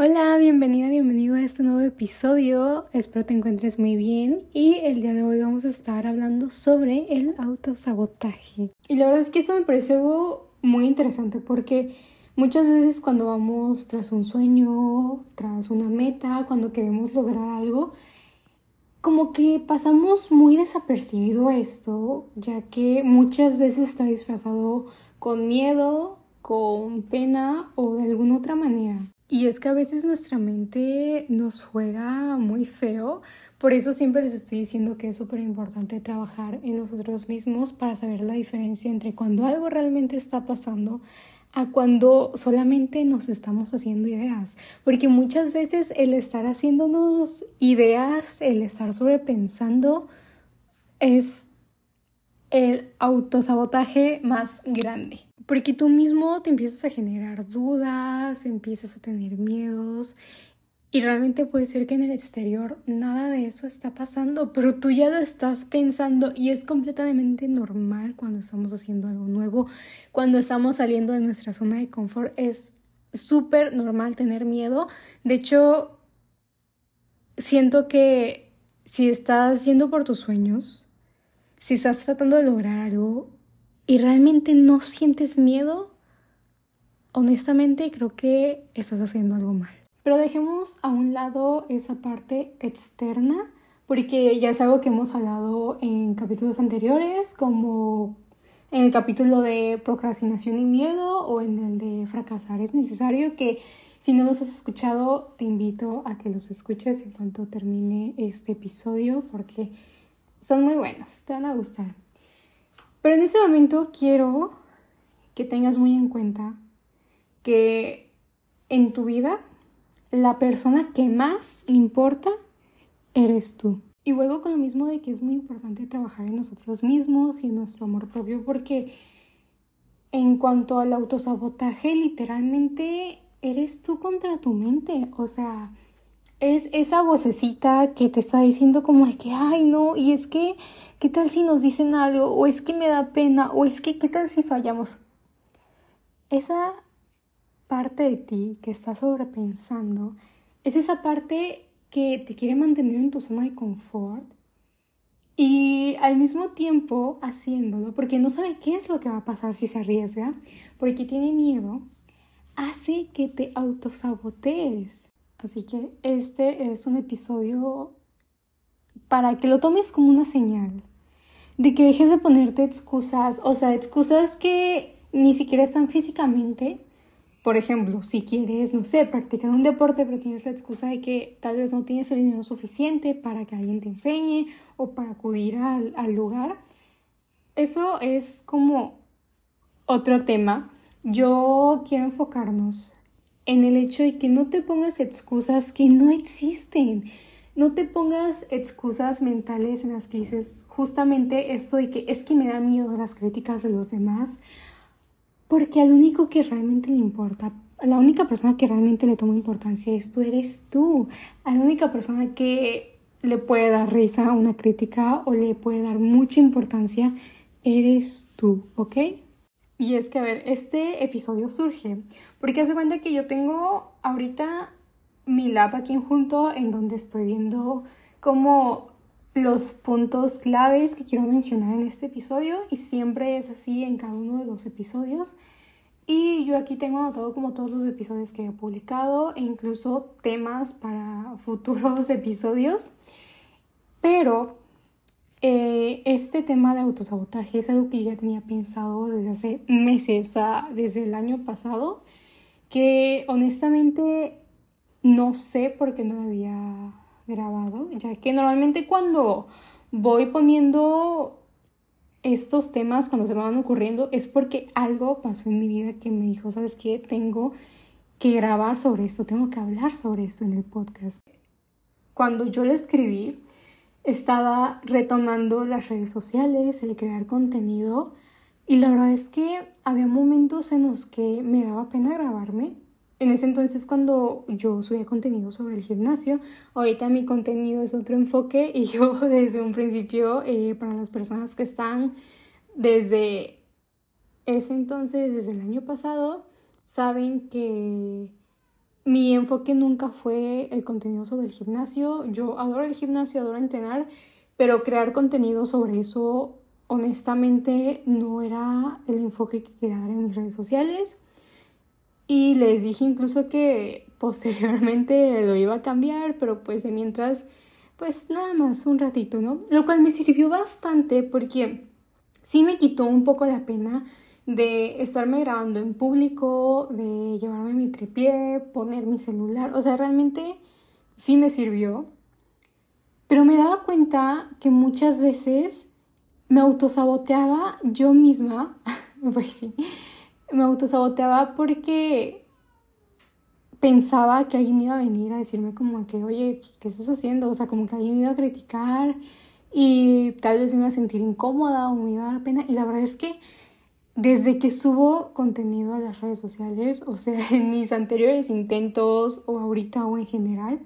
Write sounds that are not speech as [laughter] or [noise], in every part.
Hola, bienvenida, bienvenido a este nuevo episodio. Espero te encuentres muy bien y el día de hoy vamos a estar hablando sobre el autosabotaje. Y la verdad es que eso me parece algo muy interesante porque muchas veces cuando vamos tras un sueño, tras una meta, cuando queremos lograr algo, como que pasamos muy desapercibido esto, ya que muchas veces está disfrazado con miedo, con pena o de alguna otra manera. Y es que a veces nuestra mente nos juega muy feo, por eso siempre les estoy diciendo que es súper importante trabajar en nosotros mismos para saber la diferencia entre cuando algo realmente está pasando a cuando solamente nos estamos haciendo ideas, porque muchas veces el estar haciéndonos ideas, el estar sobrepensando es el autosabotaje más grande. Porque tú mismo te empiezas a generar dudas, empiezas a tener miedos y realmente puede ser que en el exterior nada de eso está pasando, pero tú ya lo estás pensando y es completamente normal cuando estamos haciendo algo nuevo, cuando estamos saliendo de nuestra zona de confort. Es súper normal tener miedo. De hecho, siento que si estás yendo por tus sueños, si estás tratando de lograr algo y realmente no sientes miedo, honestamente creo que estás haciendo algo mal. Pero dejemos a un lado esa parte externa, porque ya es algo que hemos hablado en capítulos anteriores, como en el capítulo de procrastinación y miedo o en el de fracasar. Es necesario que si no los has escuchado, te invito a que los escuches en cuanto termine este episodio, porque son muy buenos, te van a gustar. Pero en este momento quiero que tengas muy en cuenta que en tu vida la persona que más importa eres tú. Y vuelvo con lo mismo de que es muy importante trabajar en nosotros mismos y en nuestro amor propio porque en cuanto al autosabotaje, literalmente eres tú contra tu mente. O sea, es esa vocecita que te está diciendo como es que, ay no, y es que, ¿qué tal si nos dicen algo? O es que me da pena, o es que, ¿qué tal si fallamos? Esa parte de ti que está sobrepensando es esa parte que te quiere mantener en tu zona de confort y al mismo tiempo haciéndolo porque no sabe qué es lo que va a pasar si se arriesga, porque tiene miedo, hace que te autosabotees. Así que este es un episodio para que lo tomes como una señal de que dejes de ponerte excusas, o sea, excusas que ni siquiera están físicamente. Por ejemplo, si quieres, no sé, practicar un deporte, pero tienes la excusa de que tal vez no tienes el dinero suficiente para que alguien te enseñe o para acudir al, al lugar. Eso es como otro tema. Yo quiero enfocarnos en el hecho de que no te pongas excusas que no existen. No te pongas excusas mentales en las que dices justamente esto de que es que me da miedo las críticas de los demás, porque al único que realmente le importa, la única persona que realmente le toma importancia es tú, eres tú. A la única persona que le puede dar risa a una crítica o le puede dar mucha importancia eres tú, ¿ok? Y es que, a ver, este episodio surge porque hace cuenta que yo tengo ahorita mi lab aquí junto en donde estoy viendo como los puntos claves que quiero mencionar en este episodio y siempre es así en cada uno de los episodios. Y yo aquí tengo anotado como todos los episodios que he publicado e incluso temas para [laughs] futuros episodios. Pero eh, este tema de autosabotaje es algo que yo ya tenía pensado desde hace meses, o sea, desde el año pasado, que honestamente no sé por qué no lo había grabado, ya que normalmente cuando voy poniendo estos temas, cuando se me van ocurriendo, es porque algo pasó en mi vida que me dijo, ¿sabes qué? Tengo que grabar sobre esto, tengo que hablar sobre esto en el podcast. Cuando yo lo escribí, estaba retomando las redes sociales, el crear contenido y la verdad es que había momentos en los que me daba pena grabarme. En ese entonces cuando yo subía contenido sobre el gimnasio, ahorita mi contenido es otro enfoque y yo [laughs] desde un principio, eh, para las personas que están desde ese entonces, desde el año pasado, saben que mi enfoque nunca fue el contenido sobre el gimnasio. Yo adoro el gimnasio, adoro entrenar, pero crear contenido sobre eso honestamente no era el enfoque que quería dar en mis redes sociales. Y les dije incluso que posteriormente [laughs] lo iba a cambiar, pero pues de mientras, pues nada más un ratito, ¿no? Lo cual me sirvió bastante porque sí me quitó un poco la pena de estarme grabando en público, de llevarme mi tripié, poner mi celular, o sea, realmente sí me sirvió. Pero me daba cuenta que muchas veces me autosaboteaba yo misma, [laughs] pues sí, me autosaboteaba porque pensaba que alguien iba a venir a decirme como que, oye, pues, ¿qué estás haciendo? O sea, como que alguien iba a criticar y tal vez me iba a sentir incómoda o me iba a dar pena. Y la verdad es que desde que subo contenido a las redes sociales, o sea, [laughs] en mis anteriores intentos o ahorita o en general,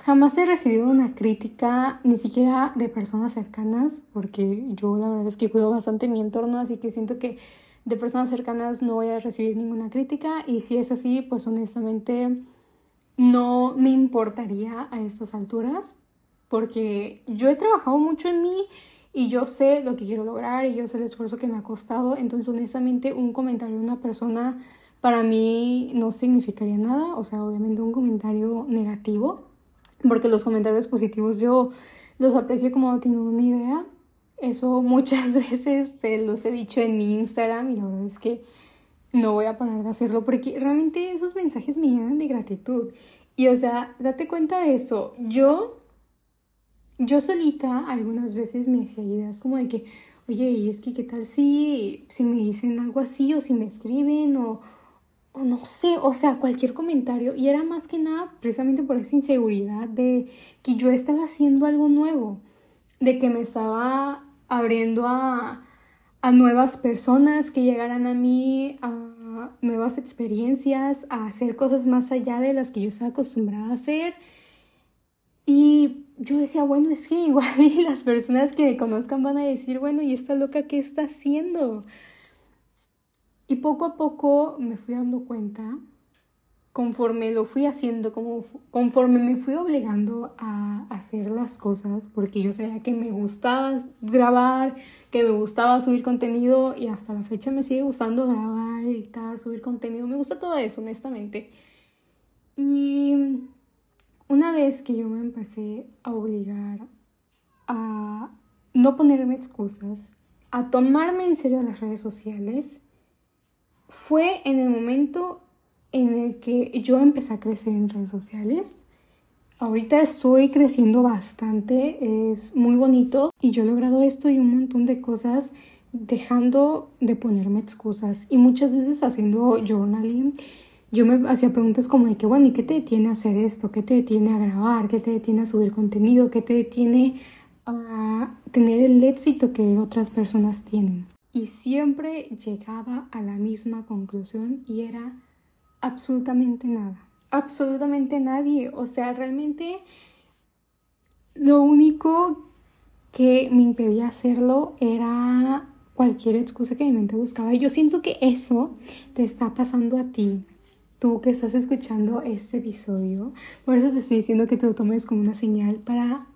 jamás he recibido una crítica, ni siquiera de personas cercanas, porque yo la verdad es que cuido bastante mi entorno, así que siento que de personas cercanas no voy a recibir ninguna crítica y si es así, pues honestamente no me importaría a estas alturas, porque yo he trabajado mucho en mí y yo sé lo que quiero lograr y yo sé el esfuerzo que me ha costado. Entonces, honestamente, un comentario de una persona para mí no significaría nada. O sea, obviamente un comentario negativo, porque los comentarios positivos yo los aprecio como no tengo una idea. Eso [laughs] muchas veces se los he dicho en mi Instagram y la verdad es que no voy a parar de hacerlo porque realmente esos mensajes me llenan de gratitud. Y o sea, date cuenta de eso. Yo yo solita algunas veces me hacía ideas como de que, oye, y es que qué tal si, si me dicen algo así o si me escriben o, no sé, o sea, cualquier comentario. Y era más que nada precisamente por esa inseguridad de que yo estaba haciendo algo nuevo, de que me estaba abriendo a, a nuevas personas que llegaran a mí, a nuevas experiencias, a hacer cosas más allá de las que yo estaba acostumbrada a hacer. Y yo decía, bueno, es que igual las personas que me conozcan van a decir, bueno, ¿y esta loca qué está haciendo? Y poco a poco me fui dando cuenta, conforme lo fui haciendo, como, conforme me fui obligando a hacer las cosas, porque yo sabía que me gustaba grabar, que me gustaba subir contenido y hasta la fecha me sigue gustando grabar, editar, subir contenido, me gusta todo eso, honestamente. Y una vez que yo me empecé a obligar a no ponerme excusas, a tomarme en serio las redes sociales, fue en el momento en el que yo empecé a crecer en redes sociales. Ahorita estoy creciendo bastante, es muy bonito y yo he logrado esto y un montón de cosas dejando de ponerme excusas y muchas veces haciendo journaling yo me hacía preguntas como de que, bueno, ¿y qué te detiene a hacer esto? ¿Qué te detiene a grabar? ¿Qué te detiene a subir contenido? ¿Qué te detiene a tener el éxito que otras personas tienen? Y siempre llegaba a la misma conclusión y era absolutamente nada. Absolutamente nadie. O sea, realmente lo único que me impedía hacerlo era cualquier excusa que mi mente buscaba. Y yo siento que eso te está pasando a ti tú que estás escuchando este episodio. Por eso te estoy diciendo que te lo tomes como una señal para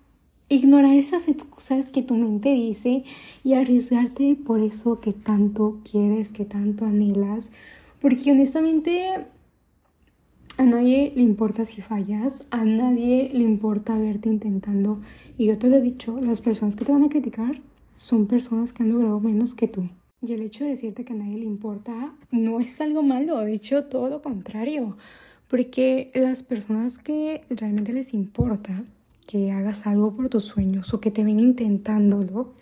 ignorar esas excusas que tu mente dice y arriesgarte por eso que tanto quieres, que tanto anhelas. Porque honestamente a nadie le importa si fallas, a nadie le importa verte intentando. Y yo te lo he dicho, las personas que te van a criticar son personas que han logrado menos que tú. Y el hecho de decirte que a nadie le importa no es algo malo, de hecho todo lo contrario, porque las personas que realmente les importa que hagas algo por tus sueños o que te ven intentándolo,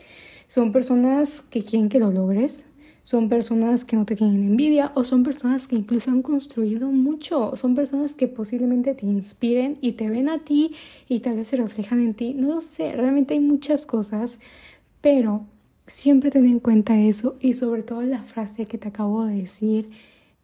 son personas que quieren que lo logres, son personas que no te tienen envidia o son personas que incluso han construido mucho, son personas que posiblemente te inspiren y te ven a ti y tal vez se reflejan en ti, no lo sé, realmente hay muchas cosas, pero Siempre ten en cuenta eso y sobre todo la frase que te acabo de decir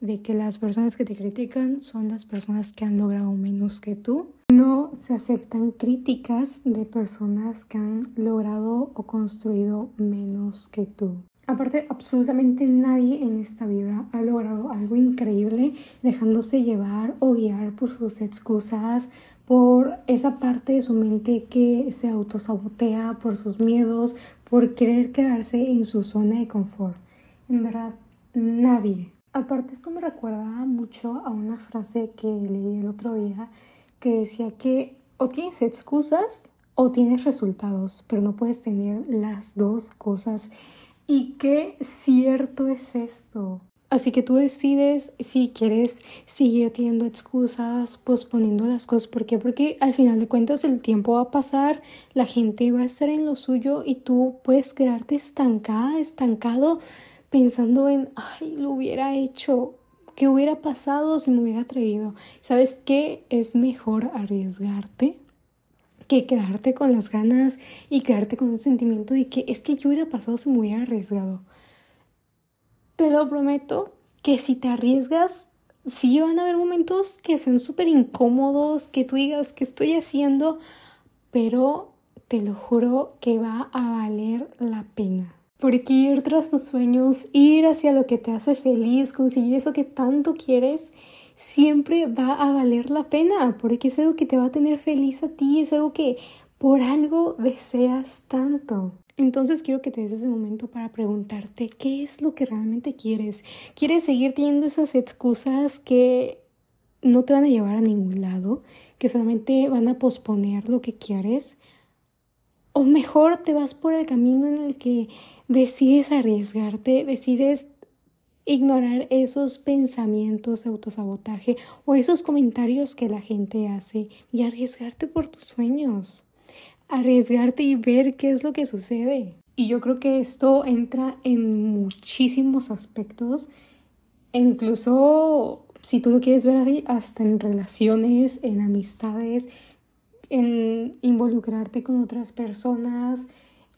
de que las personas que te critican son las personas que han logrado menos que tú. No se aceptan críticas de personas que han logrado o construido menos que tú. Aparte, absolutamente nadie en esta vida ha logrado algo increíble dejándose llevar o guiar por sus excusas, por esa parte de su mente que se autosabotea, por sus miedos, por querer quedarse en su zona de confort. En verdad, nadie. Aparte, esto me recuerda mucho a una frase que leí el otro día que decía que o tienes excusas o tienes resultados, pero no puedes tener las dos cosas. Y qué cierto es esto. Así que tú decides si quieres seguir teniendo excusas, posponiendo las cosas. ¿Por qué? Porque al final de cuentas el tiempo va a pasar, la gente va a estar en lo suyo y tú puedes quedarte estancada, estancado, pensando en, ay, lo hubiera hecho, ¿qué hubiera pasado si me hubiera atrevido? ¿Sabes qué? Es mejor arriesgarte que quedarte con las ganas y quedarte con el sentimiento de que es que yo hubiera pasado si me hubiera arriesgado. Te lo prometo que si te arriesgas, sí van a haber momentos que sean súper incómodos, que tú digas que estoy haciendo, pero te lo juro que va a valer la pena. Porque ir tras tus sueños, ir hacia lo que te hace feliz, conseguir eso que tanto quieres, siempre va a valer la pena, porque es algo que te va a tener feliz a ti, es algo que por algo deseas tanto. Entonces quiero que te des ese momento para preguntarte qué es lo que realmente quieres. ¿Quieres seguir teniendo esas excusas que no te van a llevar a ningún lado, que solamente van a posponer lo que quieres? O mejor te vas por el camino en el que decides arriesgarte, decides ignorar esos pensamientos de autosabotaje o esos comentarios que la gente hace y arriesgarte por tus sueños arriesgarte y ver qué es lo que sucede. Y yo creo que esto entra en muchísimos aspectos, incluso si tú lo quieres ver así, hasta en relaciones, en amistades, en involucrarte con otras personas,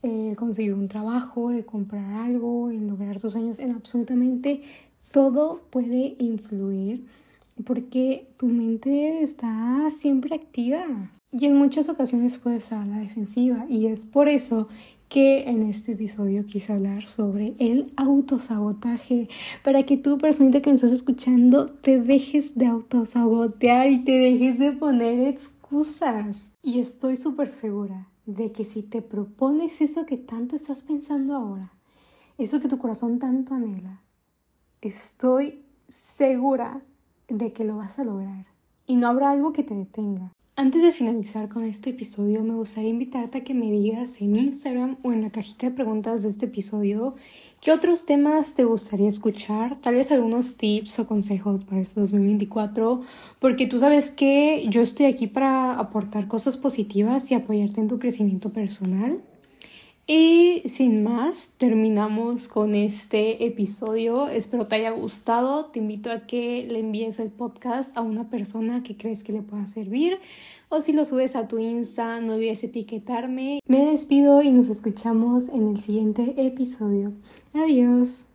eh, conseguir un trabajo, eh, comprar algo, en lograr tus sueños, en absolutamente todo puede influir porque tu mente está siempre activa. Y en muchas ocasiones puede estar a la defensiva. Y es por eso que en este episodio quise hablar sobre el autosabotaje. Para que tú, personita que me estás escuchando, te dejes de autosabotear y te dejes de poner excusas. Y estoy súper segura de que si te propones eso que tanto estás pensando ahora, eso que tu corazón tanto anhela, estoy segura de que lo vas a lograr y no habrá algo que te detenga. Antes de finalizar con este episodio, me gustaría invitarte a que me digas en Instagram o en la cajita de preguntas de este episodio qué otros temas te gustaría escuchar, tal vez algunos tips o consejos para este 2024, porque tú sabes que yo estoy aquí para aportar cosas positivas y apoyarte en tu crecimiento personal. Y sin más, terminamos con este episodio. Espero te haya gustado. Te invito a que le envíes el podcast a una persona que crees que le pueda servir. O si lo subes a tu Insta, no olvides etiquetarme. Me despido y nos escuchamos en el siguiente episodio. Adiós.